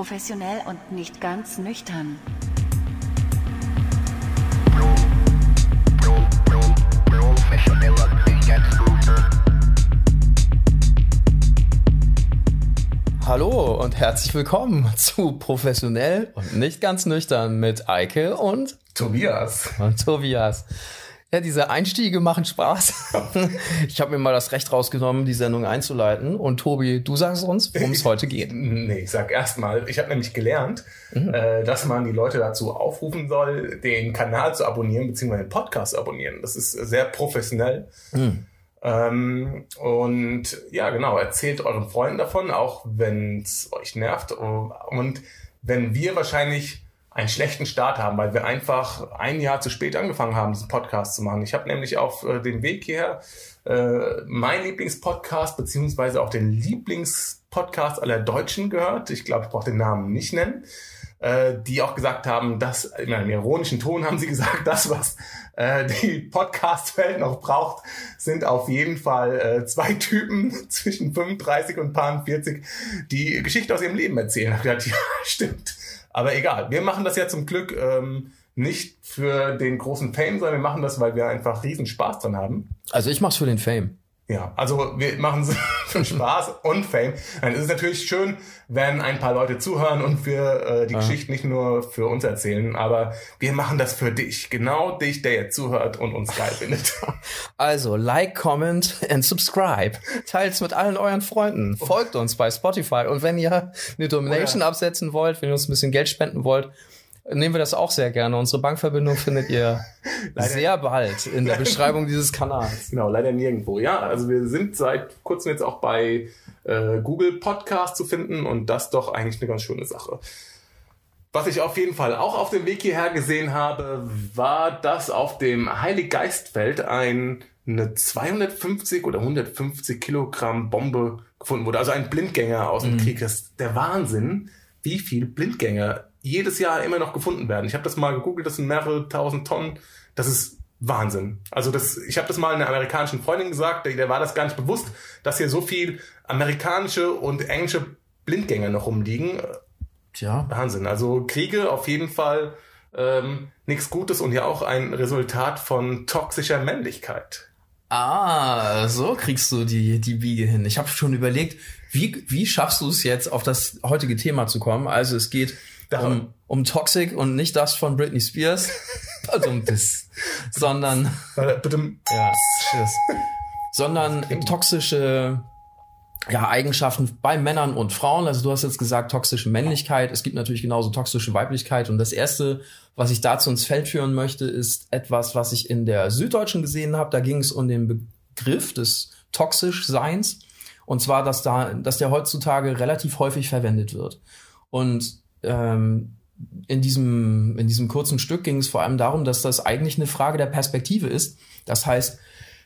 Professionell und nicht ganz nüchtern. Hallo und herzlich willkommen zu Professionell und nicht ganz nüchtern mit Eike und Tobias. Und Tobias. Ja, diese Einstiege machen Spaß. Ich habe mir mal das Recht rausgenommen, die Sendung einzuleiten. Und Tobi, du sagst uns, worum es heute geht. Nee, ich sag erstmal, ich habe nämlich gelernt, mhm. äh, dass man die Leute dazu aufrufen soll, den Kanal zu abonnieren, beziehungsweise den Podcast zu abonnieren. Das ist sehr professionell. Mhm. Ähm, und ja, genau, erzählt euren Freunden davon, auch wenn es euch nervt. Und wenn wir wahrscheinlich einen schlechten Start haben, weil wir einfach ein Jahr zu spät angefangen haben, diesen Podcast zu machen. Ich habe nämlich auf äh, dem Weg hierher äh, mein Lieblingspodcast beziehungsweise auch den Lieblingspodcast aller Deutschen gehört. Ich glaube, ich brauche den Namen nicht nennen. Äh, die auch gesagt haben, dass, in einem ironischen Ton haben sie gesagt, das, was äh, die Podcast-Welt noch braucht, sind auf jeden Fall äh, zwei Typen zwischen 35 und 40, die Geschichte aus ihrem Leben erzählen. Ich habe ja, stimmt. Aber egal, wir machen das ja zum Glück ähm, nicht für den großen Fame, sondern wir machen das, weil wir einfach riesen Spaß dran haben. Also ich mach's für den Fame. Ja, also wir machen es für Spaß und Fame. Dann ist es natürlich schön, wenn ein paar Leute zuhören und wir äh, die ah. Geschichte nicht nur für uns erzählen, aber wir machen das für dich, genau dich, der jetzt zuhört und uns geil findet. Also like, comment and subscribe. Teilt's mit allen euren Freunden. Folgt uns bei Spotify und wenn ihr eine Domination ja. absetzen wollt, wenn ihr uns ein bisschen Geld spenden wollt, nehmen wir das auch sehr gerne. Unsere Bankverbindung findet ihr sehr bald in der Beschreibung dieses Kanals. Genau, leider nirgendwo. Ja, also wir sind seit kurzem jetzt auch bei äh, Google Podcast zu finden und das doch eigentlich eine ganz schöne Sache. Was ich auf jeden Fall auch auf dem Weg hierher gesehen habe, war, dass auf dem Heiliggeistfeld ein, eine 250 oder 150 Kilogramm Bombe gefunden wurde. Also ein Blindgänger aus dem mhm. Krieg. Das ist der Wahnsinn, wie viel Blindgänger jedes Jahr immer noch gefunden werden. Ich habe das mal gegoogelt, das sind mehrere tausend Tonnen. Das ist Wahnsinn. Also das, ich habe das mal einer amerikanischen Freundin gesagt, der, der war das gar nicht bewusst, dass hier so viel amerikanische und englische Blindgänger noch rumliegen. Tja. Wahnsinn. Also Kriege auf jeden Fall ähm, nichts Gutes und ja auch ein Resultat von toxischer Männlichkeit. Ah, so kriegst du die, die Biege hin. Ich habe schon überlegt, wie, wie schaffst du es jetzt, auf das heutige Thema zu kommen? Also es geht um, um Toxic und nicht das von Britney Spears. also um sondern. ja, tschüss. Sondern toxische ja, Eigenschaften bei Männern und Frauen. Also du hast jetzt gesagt, toxische Männlichkeit. Es gibt natürlich genauso toxische Weiblichkeit. Und das erste, was ich dazu ins Feld führen möchte, ist etwas, was ich in der Süddeutschen gesehen habe. Da ging es um den Begriff des Toxischseins. Und zwar, dass da, dass der heutzutage relativ häufig verwendet wird. Und ähm, in diesem, in diesem kurzen Stück ging es vor allem darum, dass das eigentlich eine Frage der Perspektive ist. Das heißt,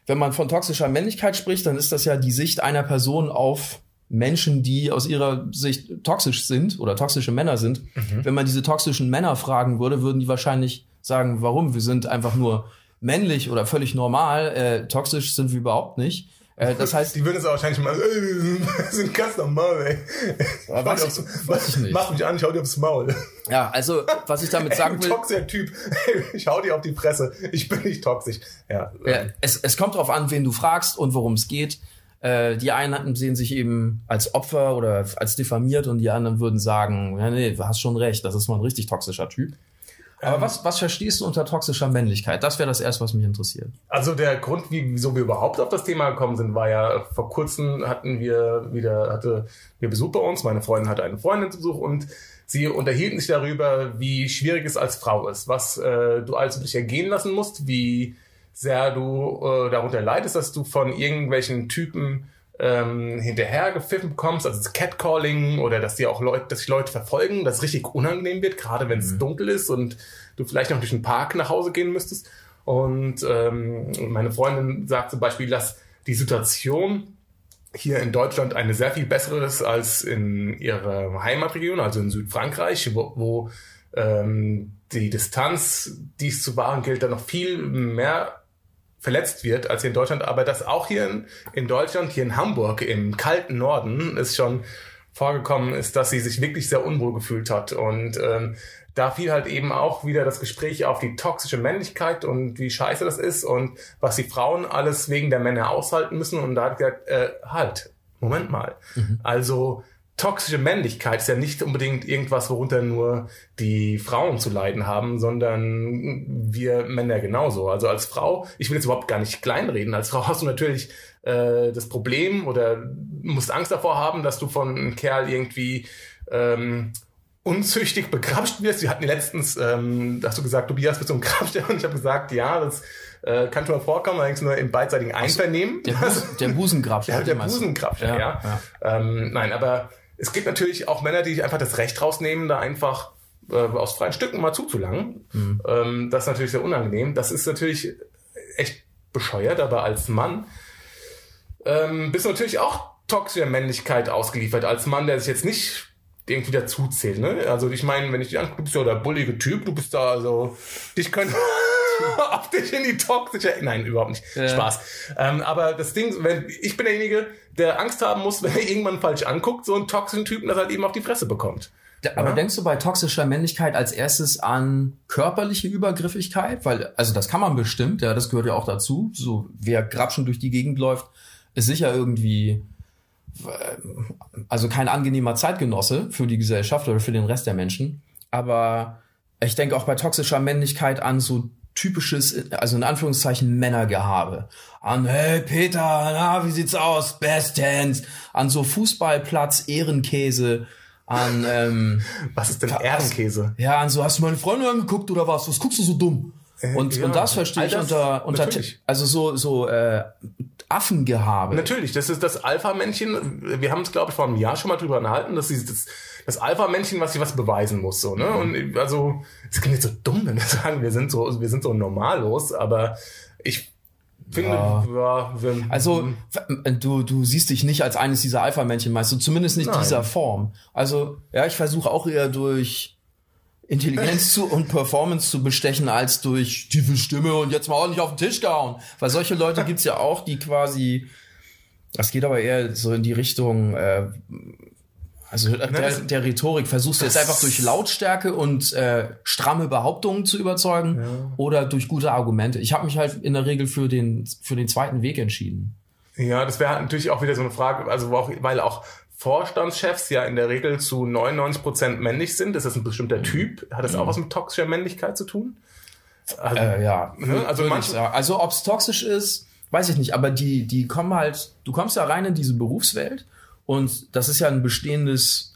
wenn man von toxischer Männlichkeit spricht, dann ist das ja die Sicht einer Person auf Menschen, die aus ihrer Sicht toxisch sind oder toxische Männer sind. Mhm. Wenn man diese toxischen Männer fragen würde, würden die wahrscheinlich sagen, warum? Wir sind einfach nur männlich oder völlig normal. Äh, toxisch sind wir überhaupt nicht. Äh, das heißt, die würden es wahrscheinlich mal, ey, sind ganz normal, ey. Weiß, ich, weiß ich nicht. Mach mich an, ich hau dir aufs Maul. Ja, also, was ich damit sagen will. Toxischer Typ, ich hau dir auf die Fresse, ich bin nicht toxisch. Ja. ja es, es kommt darauf an, wen du fragst und worum es geht. Äh, die einen sehen sich eben als Opfer oder als diffamiert und die anderen würden sagen, ja, nee, du hast schon recht, das ist mal ein richtig toxischer Typ. Aber ähm, was, was verstehst du unter toxischer Männlichkeit? Das wäre das erste, was mich interessiert. Also der Grund, wie, wieso wir überhaupt auf das Thema gekommen sind, war ja, vor kurzem hatten wir wieder, hatte wir Besuch bei uns. Meine Freundin hatte eine Freundin zu Besuch und sie unterhielten sich darüber, wie schwierig es als Frau ist, was äh, du also dich ergehen lassen musst, wie sehr du äh, darunter leidest, dass du von irgendwelchen Typen ähm, hinterher gepfiffen bekommst, also das Catcalling oder dass dir auch Leute, dass sich Leute verfolgen, dass es richtig unangenehm wird, gerade wenn es mhm. dunkel ist und du vielleicht noch durch den Park nach Hause gehen müsstest. Und ähm, meine Freundin sagt zum Beispiel, dass die Situation hier in Deutschland eine sehr viel bessere ist als in ihrer Heimatregion, also in Südfrankreich, wo, wo ähm, die Distanz, die es zu wahren gilt, dann noch viel mehr verletzt wird als hier in Deutschland, aber das auch hier in, in Deutschland, hier in Hamburg, im kalten Norden, ist schon vorgekommen ist, dass sie sich wirklich sehr unwohl gefühlt hat. Und ähm, da fiel halt eben auch wieder das Gespräch auf die toxische Männlichkeit und wie scheiße das ist und was die Frauen alles wegen der Männer aushalten müssen. Und da hat gesagt, äh, halt, Moment mal. Mhm. Also toxische Männlichkeit ist ja nicht unbedingt irgendwas, worunter nur die Frauen zu leiden haben, sondern wir Männer genauso. Also als Frau, ich will jetzt überhaupt gar nicht kleinreden, als Frau hast du natürlich äh, das Problem oder musst Angst davor haben, dass du von einem Kerl irgendwie ähm, unzüchtig begrapscht wirst. Wir hatten letztens, ähm, hast du gesagt, Tobias bist so ein Grabsteller und ich habe gesagt, ja, das äh, kann schon mal vorkommen, allerdings nur im beidseitigen Einvernehmen. Der, Bus, der Busengrabsteller. Ja, der Busengrabsteller, ja. ja. ja. Ähm, nein, aber es gibt natürlich auch Männer, die einfach das Recht rausnehmen, da einfach äh, aus freien Stücken mal zuzulangen. Mhm. Ähm, das ist natürlich sehr unangenehm. Das ist natürlich echt bescheuert, aber als Mann ähm, bist du natürlich auch toxischer Männlichkeit ausgeliefert. Als Mann, der sich jetzt nicht irgendwie dazu zählt. Ne? Also ich meine, wenn ich dich angucke, du bist ja der bullige Typ, du bist da also, dich können auf dich in die toxische, nein, überhaupt nicht, ja. Spaß. Ähm, aber das Ding, wenn ich bin derjenige, der Angst haben muss, wenn er irgendwann falsch anguckt, so einen toxischen Typen, dass er halt eben auf die Fresse bekommt. Aber ja. denkst du bei toxischer Männlichkeit als erstes an körperliche Übergriffigkeit? Weil, also das kann man bestimmt, ja, das gehört ja auch dazu. So, wer grapschen durch die Gegend läuft, ist sicher irgendwie also kein angenehmer Zeitgenosse für die Gesellschaft oder für den Rest der Menschen. Aber ich denke auch bei toxischer Männlichkeit an so typisches, also in Anführungszeichen Männergehabe. An, hey Peter, na, wie sieht's aus? Bestens. An so Fußballplatz, Ehrenkäse. An, ähm, Was ist denn Ehrenkäse? Ja, an so, hast du meine Freundin angeguckt oder was? Was guckst du so dumm? Äh, und, ja, und das verstehe ich unter, unter also so, so äh, Affengehabe. Natürlich, das ist das Alpha-Männchen. Wir haben uns, glaube ich, vor einem Jahr schon mal drüber unterhalten, dass sie das, das Alpha-Männchen, was sie was beweisen muss. So, ne? Und also, es klingt jetzt so dumm, wenn wir sagen, wir sind so, wir sind so normallos, aber ich finde, ja. ja also du, du siehst dich nicht als eines dieser Alpha-Männchen, meinst du, zumindest nicht Nein. dieser Form. Also, ja, ich versuche auch eher durch Intelligenz zu und Performance zu bestechen als durch tiefe Stimme und jetzt mal ordentlich auf den Tisch gehauen. Weil solche Leute gibt's ja auch, die quasi, das geht aber eher so in die Richtung, äh, also der, der Rhetorik versuchst du jetzt einfach durch Lautstärke und äh, stramme Behauptungen zu überzeugen ja. oder durch gute Argumente. Ich habe mich halt in der Regel für den für den zweiten Weg entschieden. Ja, das wäre natürlich auch wieder so eine Frage, also auch, weil auch Vorstandschefs ja in der Regel zu 99 Prozent männlich sind. Ist das ein bestimmter Typ? Hat das mhm. auch was mit toxischer Männlichkeit zu tun? Also, äh, ja, ne? also, manche, also ob es toxisch ist, weiß ich nicht, aber die, die kommen halt, du kommst ja rein in diese Berufswelt und das ist ja ein bestehendes,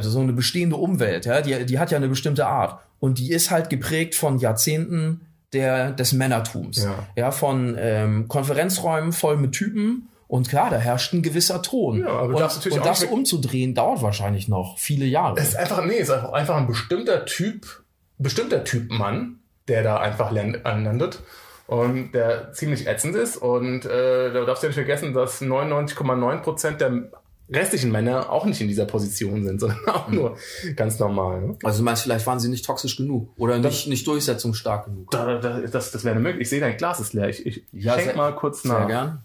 so eine bestehende Umwelt, ja, die, die hat ja eine bestimmte Art und die ist halt geprägt von Jahrzehnten der, des Männertums, ja, ja von ähm, Konferenzräumen voll mit Typen und klar, da herrscht ein gewisser Ton. Ja, aber und, natürlich und das umzudrehen dauert wahrscheinlich noch viele Jahre. Es ist einfach, nee, es ist einfach, einfach ein bestimmter Typ, bestimmter Typ Mann, der da einfach landet und der ziemlich ätzend ist. Und äh, da darfst du ja nicht vergessen, dass 99,9 Prozent der restlichen Männer auch nicht in dieser Position sind, sondern auch nur ganz normal. Ne? Also du meinst, vielleicht waren sie nicht toxisch genug oder das, nicht, nicht durchsetzungsstark genug. Da, da, das, das wäre möglich. Ich sehe, dein Glas ist leer. Ich, ich ja, schenk mal kurz nach. Sehr gern.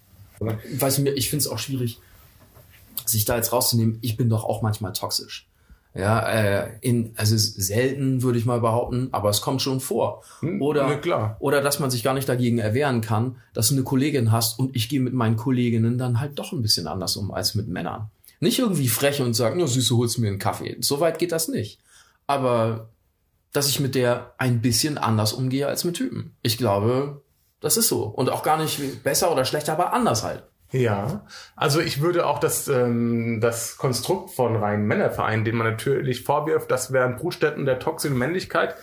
Weiß mir, ich finde es auch schwierig, sich da jetzt rauszunehmen. Ich bin doch auch manchmal toxisch. Ja, äh, in, also selten würde ich mal behaupten, aber es kommt schon vor. Hm, oder, ja, klar. oder dass man sich gar nicht dagegen erwehren kann, dass du eine Kollegin hast und ich gehe mit meinen Kolleginnen dann halt doch ein bisschen anders um als mit Männern. Nicht irgendwie frech und sagen, ja, süße, holst mir einen Kaffee. So weit geht das nicht. Aber dass ich mit der ein bisschen anders umgehe als mit Typen. Ich glaube, das ist so. Und auch gar nicht besser oder schlechter, aber anders halt. Ja, also ich würde auch das, ähm, das Konstrukt von reinen Männervereinen, den man natürlich vorwirft, das wären Brutstätten der toxischen Männlichkeit,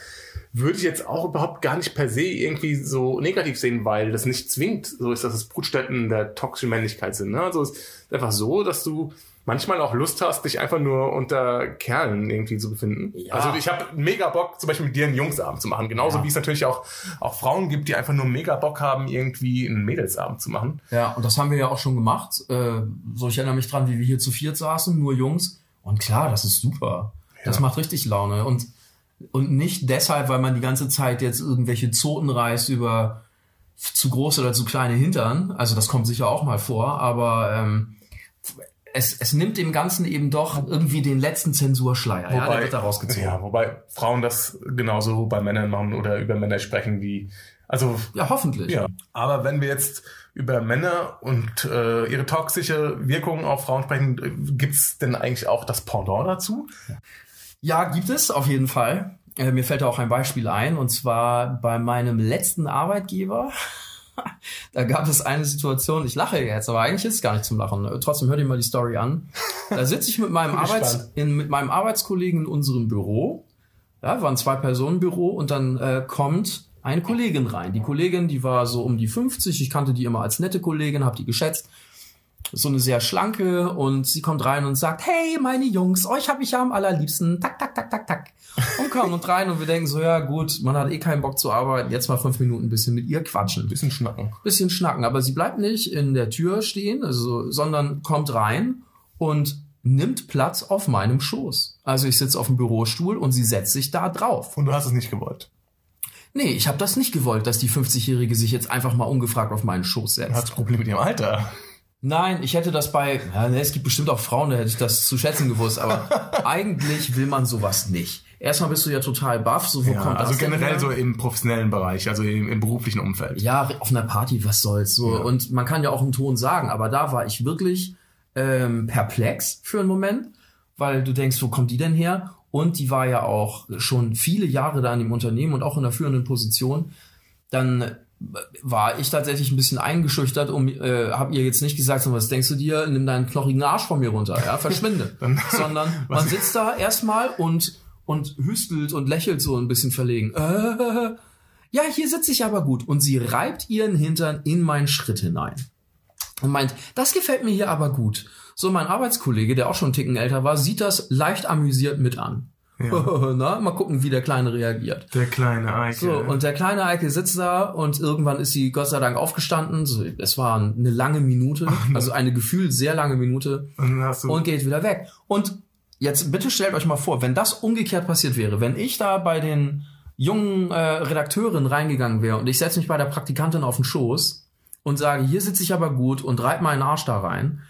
würde ich jetzt auch überhaupt gar nicht per se irgendwie so negativ sehen, weil das nicht zwingt, so ist, dass es Brutstätten der toxischen Männlichkeit sind. Ne? Also es ist einfach so, dass du manchmal auch Lust hast, dich einfach nur unter Kerlen irgendwie zu befinden. Ja. Also ich habe mega Bock, zum Beispiel mit dir einen Jungsabend zu machen. Genauso ja. wie es natürlich auch, auch Frauen gibt, die einfach nur mega Bock haben, irgendwie einen Mädelsabend zu machen. Ja, und das haben wir ja auch schon gemacht. Äh, so, ich erinnere mich dran, wie wir hier zu viert saßen, nur Jungs. Und klar, das ist super. Ja. Das macht richtig Laune. Und, und nicht deshalb, weil man die ganze Zeit jetzt irgendwelche Zoten reißt über zu große oder zu kleine Hintern. Also das kommt sicher auch mal vor, aber ähm, es, es nimmt dem Ganzen eben doch irgendwie den letzten Zensurschleier. ja, der wird da rausgezogen. Ja, wobei Frauen das genauso bei Männern machen oder über Männer sprechen wie, also. Ja, hoffentlich. Ja. Aber wenn wir jetzt über Männer und äh, ihre toxische Wirkung auf Frauen sprechen, gibt's denn eigentlich auch das Pendant dazu? Ja, gibt es auf jeden Fall. Äh, mir fällt da auch ein Beispiel ein, und zwar bei meinem letzten Arbeitgeber. da gab es eine Situation, ich lache jetzt, aber eigentlich ist es gar nicht zum Lachen. Trotzdem hör dir mal die Story an. Da sitze ich mit meinem, Arbeits in, mit meinem Arbeitskollegen in unserem Büro. Ja, waren zwei Personen Büro und dann äh, kommt eine Kollegin rein. Die Kollegin, die war so um die 50, ich kannte die immer als nette Kollegin, habe die geschätzt. So eine sehr schlanke und sie kommt rein und sagt, hey, meine Jungs, euch habe ich ja am allerliebsten. Tak, tak, tak, tak, tak. Und kommt und rein und wir denken so, ja gut, man hat eh keinen Bock zu arbeiten, jetzt mal fünf Minuten ein bisschen mit ihr quatschen. Bisschen schnacken. Bisschen schnacken, aber sie bleibt nicht in der Tür stehen, also, sondern kommt rein und nimmt Platz auf meinem Schoß. Also ich sitze auf dem Bürostuhl und sie setzt sich da drauf. Und du hast es nicht gewollt. Nee, ich habe das nicht gewollt, dass die 50-Jährige sich jetzt einfach mal ungefragt auf meinen Schoß setzt. Du hast Probleme mit ihrem Alter. Nein, ich hätte das bei, ja, ne, es gibt bestimmt auch Frauen, da hätte ich das zu schätzen gewusst, aber eigentlich will man sowas nicht. Erstmal bist du ja total baff, so wo Ja, kommt also das denn generell so im professionellen Bereich, also im, im beruflichen Umfeld. Ja, auf einer Party, was soll's so. Ja. Und man kann ja auch einen Ton sagen, aber da war ich wirklich ähm, perplex für einen Moment, weil du denkst, wo kommt die denn her? Und die war ja auch schon viele Jahre da in dem Unternehmen und auch in der führenden Position. Dann war ich tatsächlich ein bisschen eingeschüchtert und äh, habe ihr jetzt nicht gesagt, so, was denkst du dir, nimm deinen knochigen Arsch von mir runter, ja, verschwinde. Dann- Sondern man sitzt da erstmal und und hüstelt und lächelt so ein bisschen verlegen. Äh, ja, hier sitze ich aber gut. Und sie reibt ihren Hintern in meinen Schritt hinein. Und meint, das gefällt mir hier aber gut. So, mein Arbeitskollege, der auch schon einen Ticken älter war, sieht das leicht amüsiert mit an. Na, mal gucken, wie der Kleine reagiert. Der kleine Eike. So, und der kleine Eike sitzt da und irgendwann ist sie Gott sei Dank aufgestanden. So, es war eine lange Minute, also eine gefühlt sehr lange Minute Und und geht wieder weg. Und jetzt bitte stellt euch mal vor, wenn das umgekehrt passiert wäre, wenn ich da bei den jungen äh, Redakteuren reingegangen wäre und ich setze mich bei der Praktikantin auf den Schoß und sage, hier sitze ich aber gut und reib meinen Arsch da rein,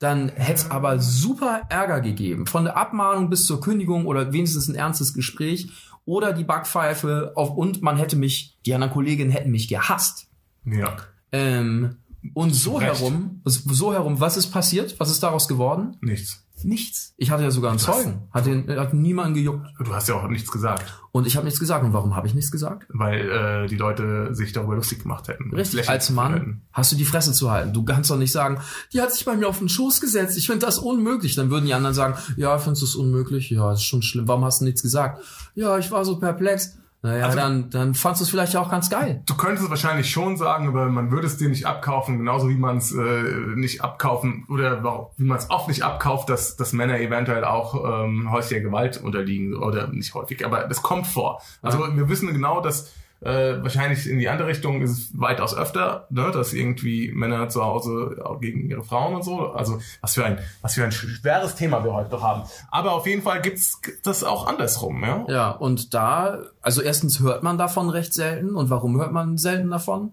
dann hätte es aber super Ärger gegeben. Von der Abmahnung bis zur Kündigung oder wenigstens ein ernstes Gespräch oder die Backpfeife auf, und man hätte mich, die anderen Kolleginnen hätten mich gehasst. ja. Ähm, und so Recht. herum, so herum, was ist passiert? Was ist daraus geworden? nichts. Nichts. Ich hatte ja sogar einen Zeugen. Hat, den, hat niemanden gejuckt. Du hast ja auch nichts gesagt, Und ich habe nichts gesagt. Und warum habe ich nichts gesagt? weil äh, die Leute sich darüber lustig gemacht hätten. Richtig, als Mann hätten. hast du die Fresse zu halten. Du kannst doch nicht sagen, die hat sich bei mir auf den Schoß gesetzt. Ich finde das unmöglich. Dann würden die anderen sagen, ja, findest du es unmöglich? Ja, ist schon schlimm. Warum hast du nichts gesagt? Ja, ich war so perplex. Naja, Also- dann, dann fandst du es vielleicht auch ganz geil. Du könntest es wahrscheinlich schon sagen, aber man würde es dir nicht abkaufen, genauso wie man es äh, nicht abkaufen oder wie man es oft nicht abkauft, dass, dass Männer eventuell auch ähm, häuslicher Gewalt unterliegen oder nicht häufig, aber das kommt vor. Also wir wissen genau, dass äh, wahrscheinlich in die andere Richtung ist es weitaus öfter, ne, dass irgendwie Männer zu Hause auch gegen ihre Frauen und so. Also was für ein was für ein schweres Thema wir heute doch haben. Aber auf jeden Fall gibt's das auch andersrum, ja. Ja, und da, also erstens hört man davon recht selten. Und warum hört man selten davon?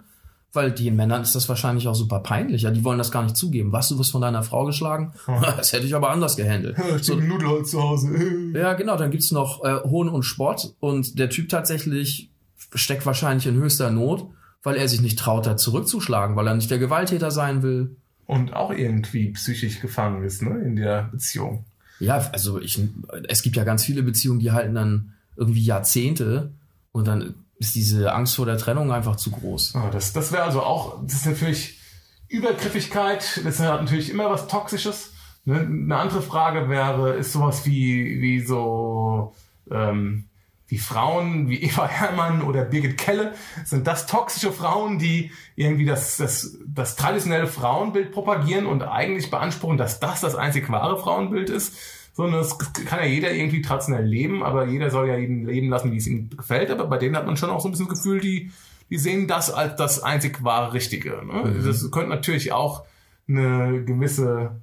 Weil den Männern ist das wahrscheinlich auch super peinlich. Ja, die wollen das gar nicht zugeben. Was, du wirst von deiner Frau geschlagen? Das hätte ich aber anders gehandelt. So, Nudelholz zu Hause. ja, genau, dann gibt's noch äh, Hohn und Spott. Und der Typ tatsächlich steckt wahrscheinlich in höchster Not, weil er sich nicht traut, da zurückzuschlagen, weil er nicht der Gewalttäter sein will. und auch irgendwie psychisch gefangen ist, ne, in der Beziehung. Ja, also ich, es gibt ja ganz viele Beziehungen, die halten dann irgendwie Jahrzehnte und dann ist diese Angst vor der Trennung einfach zu groß. Ah, das das wäre also auch, das ist natürlich Übergriffigkeit, das hat natürlich immer was Toxisches. Ne? Eine andere Frage wäre, ist sowas wie, wie so, ähm, wie Frauen wie Eva Herrmann oder Birgit Kelle, sind das toxische Frauen, die irgendwie das, das, das traditionelle Frauenbild propagieren und eigentlich beanspruchen, dass das das einzig wahre Frauenbild ist? Sondern es kann ja jeder irgendwie traditionell leben, aber jeder soll ja jeden leben lassen, wie es ihm gefällt. Aber bei denen hat man schon auch so ein bisschen das Gefühl, die, die sehen das als das einzig wahre Richtige. Ne? Das könnte natürlich auch eine gewisse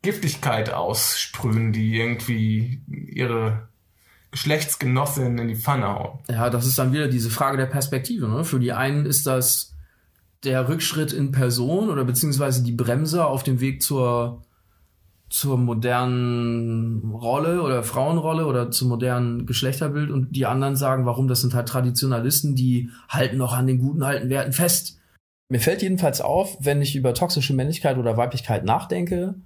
Giftigkeit aussprühen, die irgendwie ihre Geschlechtsgenossin in die Pfanne hauen. Ja, das ist dann wieder diese Frage der Perspektive. Ne? Für die einen ist das der Rückschritt in Person oder beziehungsweise die Bremse auf dem Weg zur zur modernen Rolle oder Frauenrolle oder zum modernen Geschlechterbild und die anderen sagen, warum das sind halt Traditionalisten, die halten noch an den guten alten Werten fest. Mir fällt jedenfalls auf, wenn ich über toxische Männlichkeit oder Weiblichkeit nachdenke,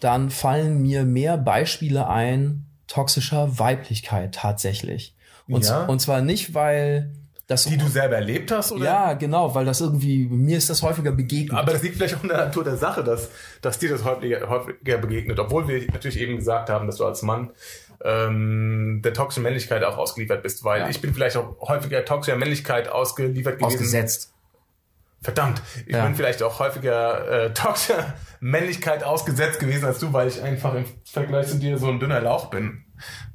dann fallen mir mehr Beispiele ein toxischer Weiblichkeit tatsächlich. Und, Ja. und zwar nicht, weil das Die du selber erlebt hast, oder? ja, genau, weil das irgendwie, mir ist das häufiger begegnet. Aber das liegt vielleicht auch in der Natur der Sache, dass, dass dir das häufiger, häufiger begegnet, obwohl wir natürlich eben gesagt haben, dass du als Mann ähm, der toxischen Männlichkeit auch ausgeliefert bist, weil Ja. ich bin vielleicht auch häufiger toxischer Männlichkeit ausgeliefert gewesen. ausgesetzt. Verdammt, ich Ja. bin vielleicht auch häufiger äh, toxischer Männlichkeit ausgesetzt gewesen als du, weil ich einfach im Vergleich zu dir so ein dünner Lauch bin.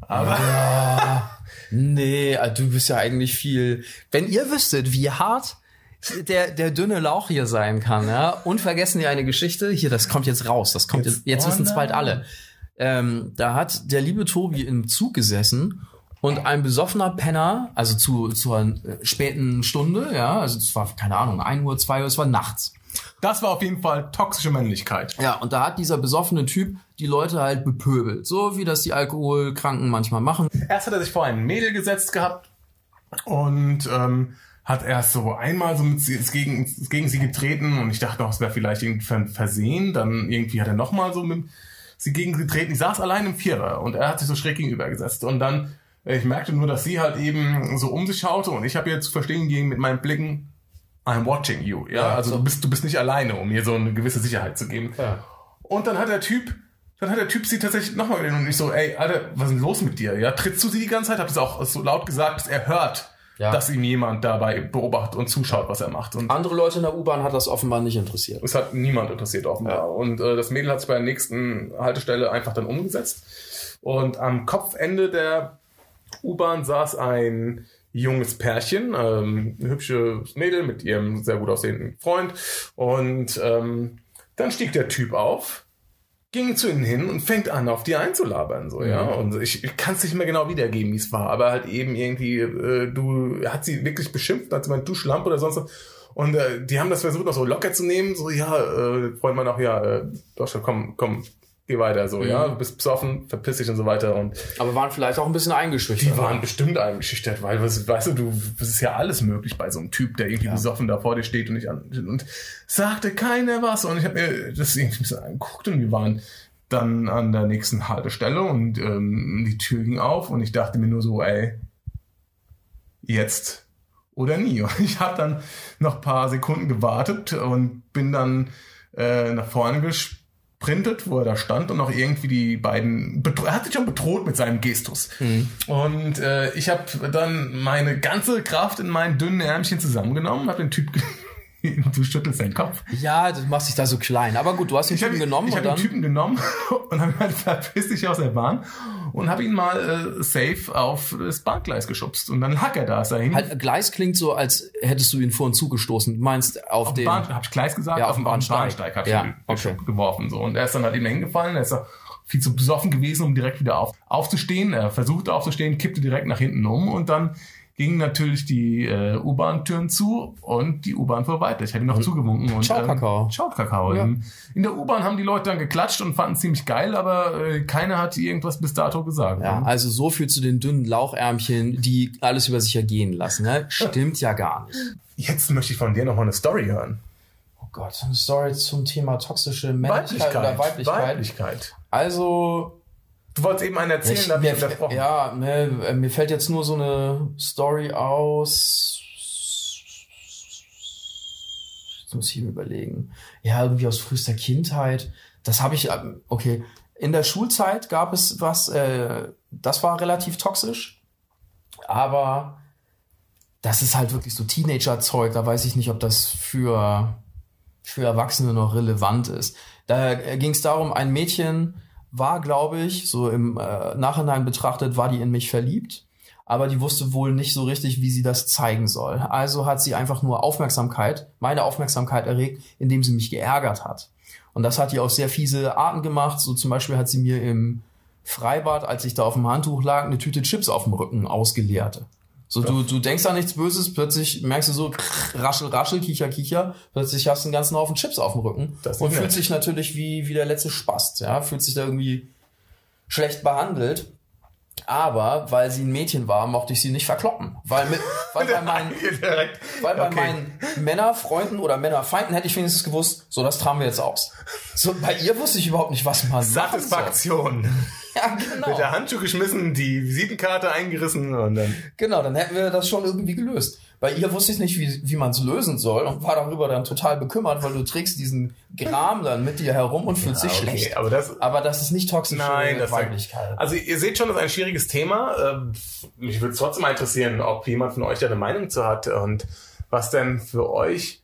Aber Nee, also du bist ja eigentlich viel. Wenn ihr wüsstet, wie hart der, der dünne Lauch hier sein kann, ja, und vergessen ihr eine Geschichte, hier, das kommt jetzt raus, das kommt jetzt, Jetzt- jetzt wissen es bald alle. Ähm, da hat der liebe Tobi im Zug gesessen und ein besoffener Penner, also zu, zur äh, späten Stunde, ja, also es war, keine Ahnung, 1 Uhr, 2 Uhr, es war nachts. das war auf jeden Fall toxische Männlichkeit. Ja, und da hat dieser besoffene Typ die Leute halt bepöbelt. So wie das die Alkoholkranken manchmal machen. Erst hat er sich vor ein Mädel gesetzt gehabt und ähm, hat erst so einmal so mit sie, ist gegen, ist gegen sie getreten und ich dachte auch, es wäre vielleicht irgendwie Versehen. Dann irgendwie hat er nochmal so mit sie gegen sie getreten. Ich saß allein im Vierer und er hat sich so schräg gegenüber gesetzt. Und dann, ich merkte nur, dass sie halt eben so um sich schaute und ich habe ihr zu verstehen gegeben mit meinen Blicken, I'm watching you. Ja, Ja, also so. du bist, du bist nicht alleine, um mir so eine gewisse Sicherheit zu geben. Ja. Und dann hat der Typ, dann hat der Typ sie tatsächlich nochmal gesehen und ich so, ey, Alter, was ist denn los mit dir? Ja, trittst du sie die ganze Zeit? Hab das auch so laut gesagt, dass er hört, Ja. dass ihm jemand dabei beobachtet und zuschaut, was er macht. Und Andere Leute in der U-Bahn hat das offenbar nicht interessiert. es hat niemand interessiert offenbar. Ja. Und äh, das Mädel hat sich bei der nächsten Haltestelle einfach dann umgesetzt. Und am Kopfende der U-Bahn saß ein junges Pärchen, ähm, ein hübsches Mädel mit ihrem sehr gut aussehenden Freund. Und ähm, dann stieg der Typ auf, ging zu ihnen hin und fängt an, auf die einzulabern. So, ja. Und ich, ich kann es nicht mehr genau wiedergeben, wie es war, aber halt eben irgendwie, äh, du hat sie wirklich beschimpft, hat sie meint, du Schlampe oder sonst was. Und äh, die haben das versucht, noch so locker zu nehmen. So, ja, äh, Freund meint auch, ja, äh, Deutschland, komm, komm, geh weiter. So, ja, du bist besoffen, verpiss dich und so weiter. Und Aber waren vielleicht auch ein bisschen eingeschüchtert. die waren bestimmt eingeschüchtert, weil, was, weißt du, du, das ist ja alles möglich bei so einem Typ, der irgendwie besoffen da vor dir steht und nicht an, und sagte keiner was. Und ich habe mir das irgendwie ein bisschen angeguckt und wir waren dann an der nächsten Haltestelle und ähm, die Tür ging auf und ich dachte mir nur so, ey, jetzt oder nie. Und ich habe dann noch ein paar Sekunden gewartet und bin dann äh, nach vorne gesprintet, wo er da stand und auch irgendwie die beiden, er hat sich schon bedroht mit seinem Gestus. Und äh, ich habe dann meine ganze Kraft in meinen dünnen Ärmchen zusammengenommen, habe den Typ, du schüttelst deinen Kopf. Ja, du machst dich da so klein. Aber gut, du hast den Ich habe Typen genommen ich und hab dann. den Typen genommen und habe halt verpiss dich aus der Bahn und habe ihn mal äh, safe auf das Bahngleis geschubst und dann lag er da, ist hin. halt, Gleis klingt so, als hättest du ihn vor und zugestoßen. Meinst auf, auf den. Bahn, hab ich Gleis gesagt? Ja, auf dem dem Bahnsteig. Bahnsteig hab ich Ja, ihn okay. geworfen so und er ist dann halt eben hingefallen, er ist viel zu besoffen gewesen, um direkt wieder auf, aufzustehen. Er versuchte aufzustehen, kippte direkt nach hinten um und dann gingen natürlich die äh, U-Bahn-Türen zu und die U-Bahn fuhr weiter. Ich habe ihn noch zugewunken. Und, Ciao, ähm, Kakao. Ciao, Kakao. Ja. In, in der U-Bahn haben die Leute dann geklatscht und fanden es ziemlich geil, aber äh, keiner hat irgendwas bis dato gesagt. Ja, also so viel zu den dünnen Lauchärmchen, die alles über sich ergehen lassen. Ne? Stimmt ja gar nicht. Jetzt möchte ich von dir noch mal eine Story hören. Oh Gott, eine Story zum Thema toxische Männlichkeit oder Weiblichkeit. Weiblichkeit. Also, Du wolltest eben einen erzählen, ich, da mir, unterbrochen. ja, mir, mir fällt jetzt nur so eine Story aus. Jetzt muss ich mir überlegen. Ja, irgendwie aus frühester Kindheit. Das habe ich, ähm, okay. In der Schulzeit gab es was, äh, das war relativ toxisch. Aber das ist halt wirklich so Teenager-Zeug. Da weiß ich nicht, ob das für, für Erwachsene noch relevant ist. Da ging es darum, ein Mädchen war, glaube ich, so im äh, Nachhinein betrachtet, war die in mich verliebt. Aber die wusste wohl nicht so richtig, wie sie das zeigen soll. Also hat sie einfach nur Aufmerksamkeit, meine Aufmerksamkeit erregt, indem sie mich geärgert hat. Und das hat die auf sehr fiese Arten gemacht. So zum Beispiel hat sie mir im Freibad, als ich da auf dem Handtuch lag, eine Tüte Chips auf dem Rücken ausgeleert. So, du, du denkst an nichts Böses, plötzlich merkst du so, raschel, raschel, kicher, kicher, plötzlich hast du einen ganzen Haufen Chips auf dem Rücken Das und fühlt sich natürlich wie, wie der letzte Spast, ja, fühlt sich da irgendwie schlecht behandelt. Aber weil sie ein Mädchen war, mochte ich sie nicht verkloppen. Weil, mit, weil bei meinen, weil bei Okay. meinen Männerfreunden oder Männerfeinden hätte ich wenigstens gewusst, so, das tragen wir jetzt aus. So, bei ihr wusste ich überhaupt nicht, was man machen soll. Ja, genau. Mit der Handschuh geschmissen, die Visitenkarte eingerissen und dann. Genau, dann hätten wir das schon irgendwie gelöst. Bei ihr wusste ich nicht, wie, wie man es lösen soll und war darüber dann total bekümmert, weil du trägst diesen Gram dann mit dir herum und fühlst dich Ah, okay, schlecht. aber das. Aber das ist nicht toxische Nein, das Weiblichkeit. Also ihr seht schon, das ist ein schwieriges Thema. Ähm, Mich würde es trotzdem mal interessieren, ob jemand von euch da eine Meinung zu hat und was denn für euch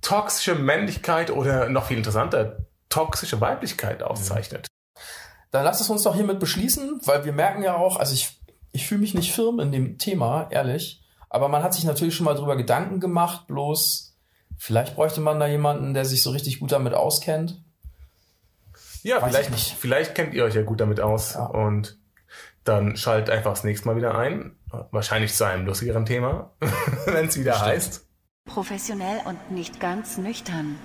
toxische Männlichkeit oder noch viel interessanter, toxische Weiblichkeit auszeichnet. Dann lass es uns doch hiermit beschließen, weil wir merken ja auch, also ich, ich fühle mich nicht firm in dem Thema, ehrlich. Aber man hat sich natürlich schon mal drüber Gedanken gemacht, bloß vielleicht bräuchte man da jemanden, der sich so richtig gut damit auskennt. Ja, Weiß vielleicht, ich nicht. vielleicht kennt ihr euch ja gut damit aus Ja. und dann schaltet einfach das nächste Mal wieder ein. Wahrscheinlich zu einem lustigeren Thema, wenn es wieder Stimmt. heißt. Professionell und nicht ganz nüchtern.